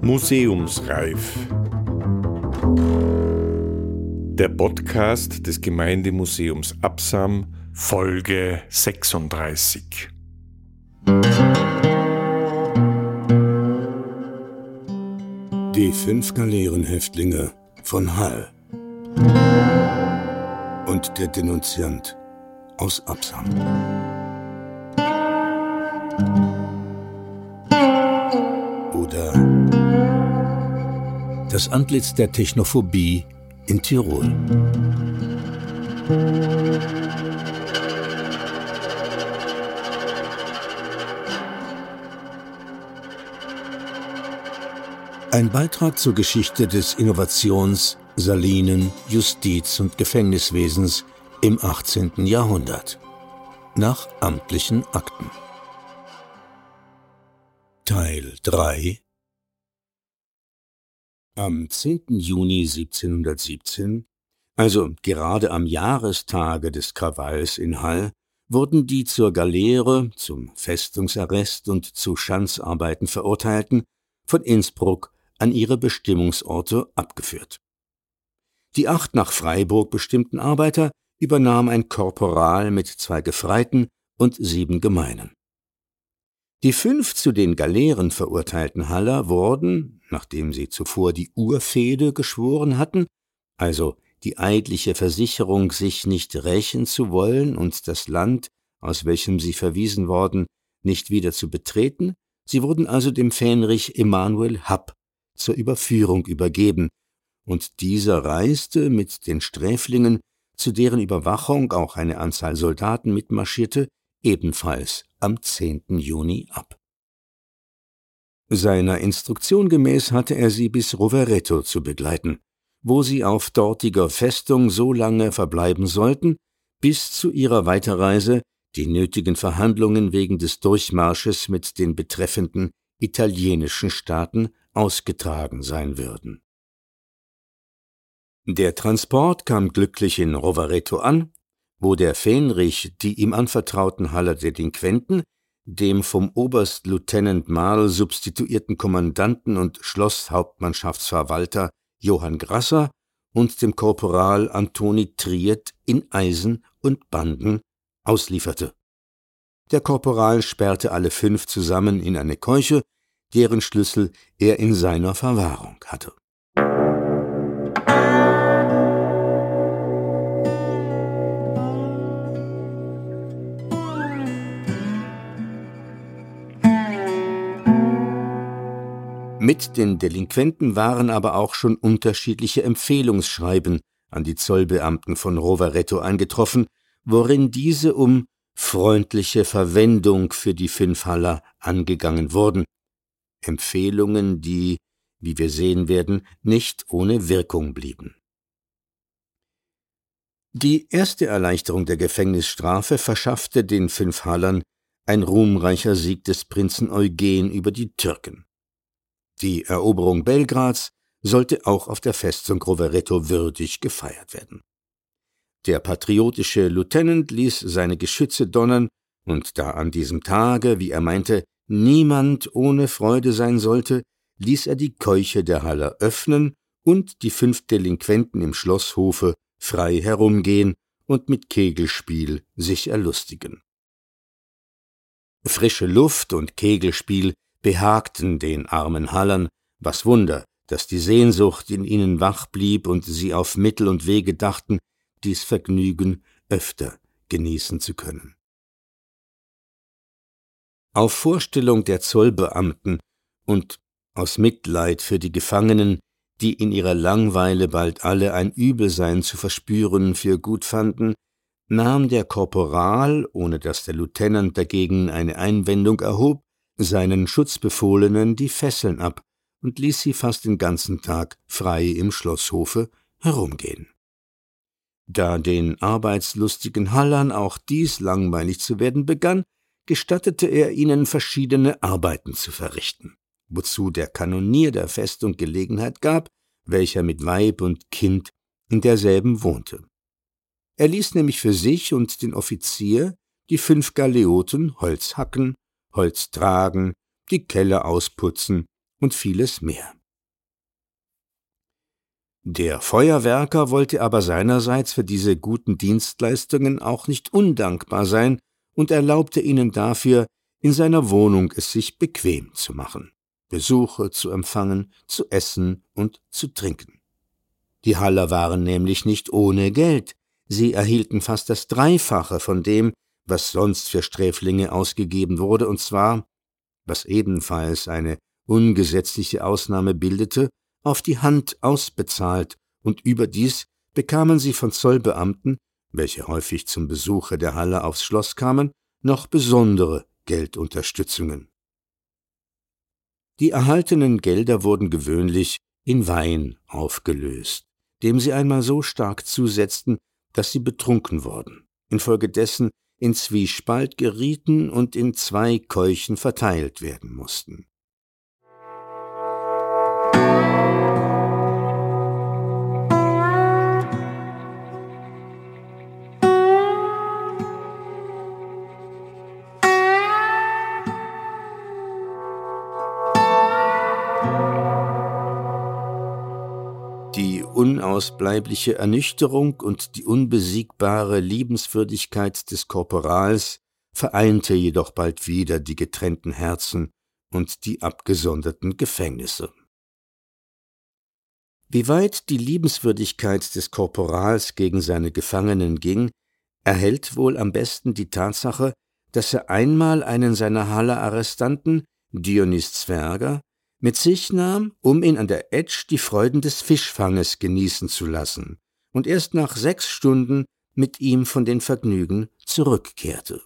Museumsreif. Der Podcast des Gemeindemuseums Absam, Folge 36. Die fünf Galeerenhäftlinge von Hall und der Denunziant aus Absam. Das Antlitz der Technophobie in Tirol. Ein Beitrag zur Geschichte des Innovations-, Salinen-, Justiz- und Gefängniswesens im 18. Jahrhundert. Nach amtlichen Akten. Teil 3 Am 10. Juni 1717, also gerade am Jahrestage des Krawalls in Hall, wurden die zur Galeere, zum Festungsarrest und zu Schanzarbeiten Verurteilten von Innsbruck an ihre Bestimmungsorte abgeführt. Die acht nach Freiburg bestimmten Arbeiter übernahm ein Korporal mit zwei Gefreiten und sieben Gemeinen. Die fünf zu den Galeeren verurteilten Haller wurden, nachdem sie zuvor die Urfehde geschworen hatten, also die eidliche Versicherung, sich nicht rächen zu wollen und das Land, aus welchem sie verwiesen worden, nicht wieder zu betreten, sie wurden also dem Fähnrich Emanuel Happ zur Überführung übergeben, und dieser reiste mit den Sträflingen, zu deren Überwachung auch eine Anzahl Soldaten mitmarschierte, ebenfalls am 10. Juni ab. Seiner Instruktion gemäß hatte er sie bis Rovereto zu begleiten, wo sie auf dortiger Festung so lange verbleiben sollten, bis zu ihrer Weiterreise die nötigen Verhandlungen wegen des Durchmarsches mit den betreffenden italienischen Staaten ausgetragen sein würden. Der Transport kam glücklich in Rovereto an, wo der Fähnrich die ihm anvertrauten Haller Delinquenten dem vom Oberstlieutenant Marl substituierten Kommandanten und Schlosshauptmannschaftsverwalter Johann Grasser und dem Korporal Antoni Triet in Eisen und Banden auslieferte. Der Korporal sperrte alle fünf zusammen in eine Keuche, deren Schlüssel er in seiner Verwahrung hatte. Mit den Delinquenten waren aber auch schon unterschiedliche Empfehlungsschreiben an die Zollbeamten von Rovereto eingetroffen, worin diese um freundliche Verwendung für die fünf Haller angegangen wurden. Empfehlungen, die, wie wir sehen werden, nicht ohne Wirkung blieben. Die erste Erleichterung der Gefängnisstrafe verschaffte den fünf Hallern ein ruhmreicher Sieg des Prinzen Eugen über die Türken. Die Eroberung Belgrads sollte auch auf der Festung Rovereto würdig gefeiert werden. Der patriotische Lieutenant ließ seine Geschütze donnern, und da an diesem Tage, wie er meinte, niemand ohne Freude sein sollte, ließ er die Keuche der Haller öffnen und die fünf Delinquenten im Schlosshofe frei herumgehen und mit Kegelspiel sich erlustigen. Frische Luft und Kegelspiel behagten den armen Hallern, was Wunder, dass die Sehnsucht in ihnen wach blieb und sie auf Mittel und Wege dachten, dies Vergnügen öfter genießen zu können. Auf Vorstellung der Zollbeamten und aus Mitleid für die Gefangenen, die in ihrer Langweile bald alle ein Übelsein zu verspüren für gut fanden, nahm der Korporal, ohne dass der Lieutenant dagegen eine Einwendung erhob, seinen Schutzbefohlenen die Fesseln ab und ließ sie fast den ganzen Tag frei im Schlosshofe herumgehen. Da den arbeitslustigen Hallern auch dies langweilig zu werden begann, gestattete er ihnen verschiedene Arbeiten zu verrichten, wozu der Kanonier der Festung Gelegenheit gab, welcher mit Weib und Kind in derselben wohnte. Er ließ nämlich für sich und den Offizier die fünf Galeoten Holz hacken, Holz tragen, die Kelle ausputzen und vieles mehr. Der Feuerwerker wollte aber seinerseits für diese guten Dienstleistungen auch nicht undankbar sein und erlaubte ihnen dafür, in seiner Wohnung es sich bequem zu machen, Besuche zu empfangen, zu essen und zu trinken. Die Haller waren nämlich nicht ohne Geld, sie erhielten fast das Dreifache von dem, was sonst für Sträflinge ausgegeben wurde, und zwar, was ebenfalls eine ungesetzliche Ausnahme bildete, auf die Hand ausbezahlt, und überdies bekamen sie von Zollbeamten, welche häufig zum Besuche der Halle aufs Schloss kamen, noch besondere Geldunterstützungen. Die erhaltenen Gelder wurden gewöhnlich in Wein aufgelöst, dem sie einmal so stark zusetzten, dass sie betrunken wurden, infolgedessen in Zwiespalt gerieten und in zwei Keuchen verteilt werden mussten. Unausbleibliche Ernüchterung und die unbesiegbare Liebenswürdigkeit des Korporals vereinte jedoch bald wieder die getrennten Herzen und die abgesonderten Gefängnisse. Wie weit die Liebenswürdigkeit des Korporals gegen seine Gefangenen ging, erhält wohl am besten die Tatsache, dass er einmal einen seiner Halle Arrestanten, Dionys Zwerger, mit sich nahm, um ihn an der Etsch die Freuden des Fischfanges genießen zu lassen, und erst nach sechs Stunden mit ihm von den Vergnügen zurückkehrte.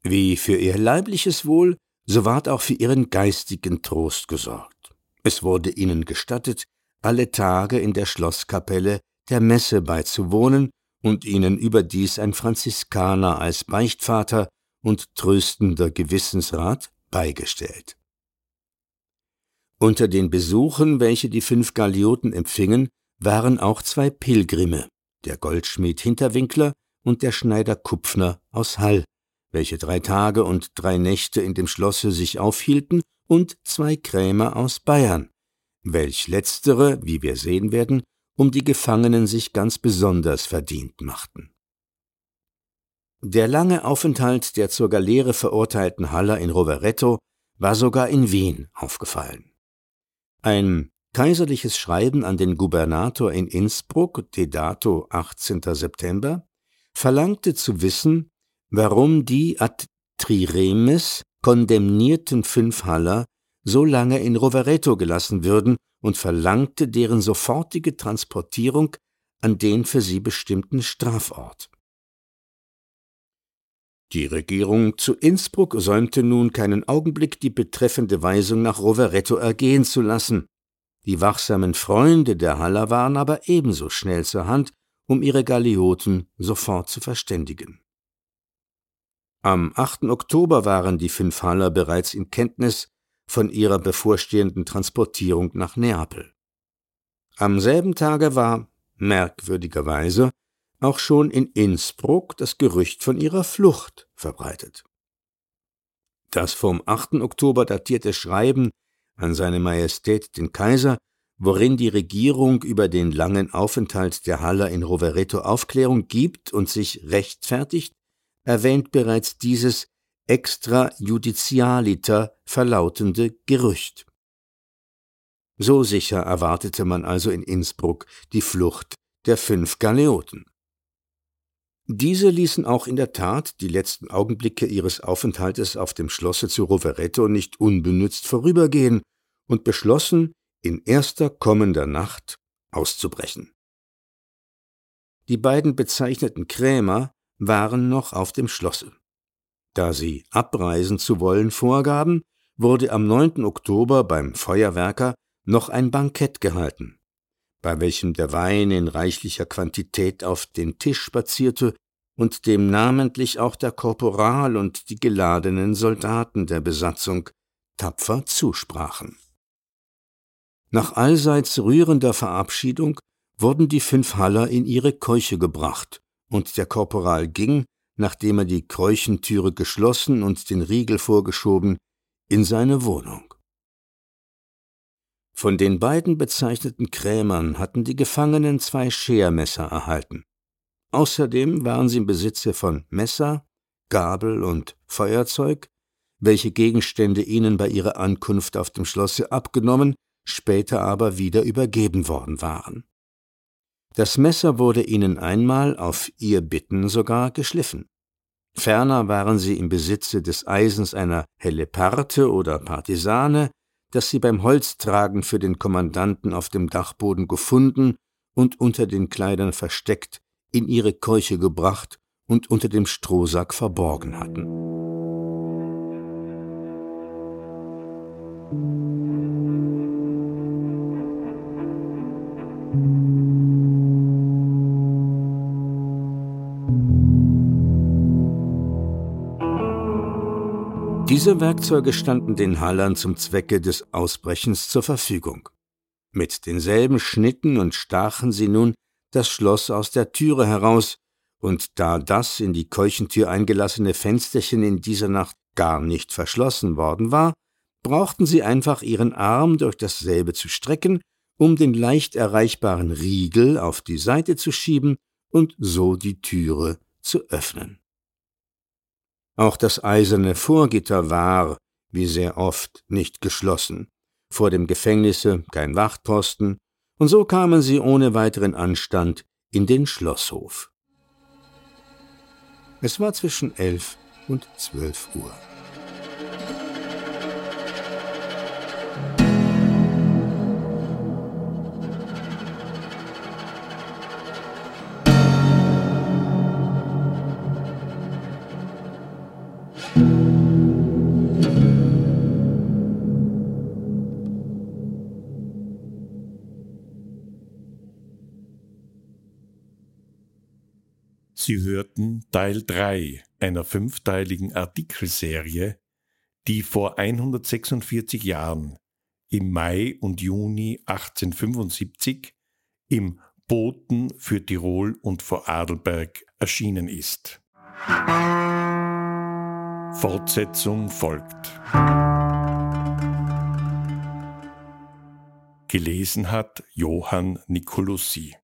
Wie für ihr leibliches Wohl, so ward auch für ihren geistigen Trost gesorgt. Es wurde ihnen gestattet, alle Tage in der Schlosskapelle der Messe beizuwohnen und ihnen überdies ein Franziskaner als Beichtvater und tröstender Gewissensrat beigestellt. Unter den Besuchen, welche die fünf Galioten empfingen, waren auch zwei Pilgrime, der Goldschmied Hinterwinkler und der Schneider Kupfner aus Hall, welche drei Tage und drei Nächte in dem Schlosse sich aufhielten, und zwei Krämer aus Bayern, welch letztere, wie wir sehen werden, um die Gefangenen sich ganz besonders verdient machten. Der lange Aufenthalt der zur Galeere verurteilten Haller in Rovereto war sogar in Wien aufgefallen. Ein kaiserliches Schreiben an den Gubernator in Innsbruck, de dato 18. September, verlangte zu wissen, warum die ad triremes kondemnierten fünf Haller so lange in Rovereto gelassen würden und verlangte deren sofortige Transportierung an den für sie bestimmten Strafort. Die Regierung zu Innsbruck säumte nun keinen Augenblick, die betreffende Weisung nach Rovereto ergehen zu lassen. Die wachsamen Freunde der Haller waren aber ebenso schnell zur Hand, um ihre Galeoten sofort zu verständigen. Am 8. Oktober waren die fünf Haller bereits in Kenntnis von ihrer bevorstehenden Transportierung nach Neapel. Am selben Tage war, merkwürdigerweise, auch schon in Innsbruck das Gerücht von ihrer Flucht verbreitet. Das vom 8. Oktober datierte Schreiben an seine Majestät den Kaiser, worin die Regierung über den langen Aufenthalt der Haller in Rovereto Aufklärung gibt und sich rechtfertigt, erwähnt bereits dieses extrajudicialiter verlautende Gerücht. So sicher erwartete man also in Innsbruck die Flucht der fünf Galeoten. Diese ließen auch in der Tat die letzten Augenblicke ihres Aufenthaltes auf dem Schlosse zu Rovereto nicht unbenützt vorübergehen und beschlossen, in erster kommender Nacht auszubrechen. Die beiden bezeichneten Krämer waren noch auf dem Schlosse. Da sie abreisen zu wollen vorgaben, wurde am 9. Oktober beim Feuerwerker noch ein Bankett gehalten bei welchem der Wein in reichlicher Quantität auf den Tisch spazierte und dem namentlich auch der Korporal und die geladenen Soldaten der Besatzung tapfer zusprachen. Nach allseits rührender Verabschiedung wurden die fünf Haller in ihre Keuche gebracht, und der Korporal ging, nachdem er die Kräuchentüre geschlossen und den Riegel vorgeschoben, in seine Wohnung. Von den beiden bezeichneten Krämern hatten die Gefangenen zwei Schermesser erhalten. Außerdem waren sie im Besitze von Messer, Gabel und Feuerzeug, welche Gegenstände ihnen bei ihrer Ankunft auf dem Schlosse abgenommen, später aber wieder übergeben worden waren. Das Messer wurde ihnen einmal auf ihr Bitten sogar geschliffen. Ferner waren sie im Besitze des Eisens einer Helleparte oder Partisane, das sie beim Holztragen für den Kommandanten auf dem Dachboden gefunden und unter den Kleidern versteckt in ihre Keuche gebracht und unter dem Strohsack verborgen hatten. Diese Werkzeuge standen den Hallern zum Zwecke des Ausbrechens zur Verfügung. Mit denselben schnitten und stachen sie nun das Schloss aus der Türe heraus, und da das in die Keuchentür eingelassene Fensterchen in dieser Nacht gar nicht verschlossen worden war, brauchten sie einfach ihren Arm durch dasselbe zu strecken, um den leicht erreichbaren Riegel auf die Seite zu schieben und so die Türe zu öffnen. Auch das eiserne Vorgitter war, wie sehr oft, nicht geschlossen, vor dem Gefängnisse kein Wachtposten, und so kamen sie ohne weiteren Anstand in den Schlosshof. Es war zwischen elf und zwölf Uhr. Sie hörten Teil 3 einer fünfteiligen Artikelserie, die vor 146 Jahren im Mai und Juni 1875 im Boten für Tirol und Vorarlberg erschienen ist. Fortsetzung folgt. Gelesen hat Johann Nicolussi.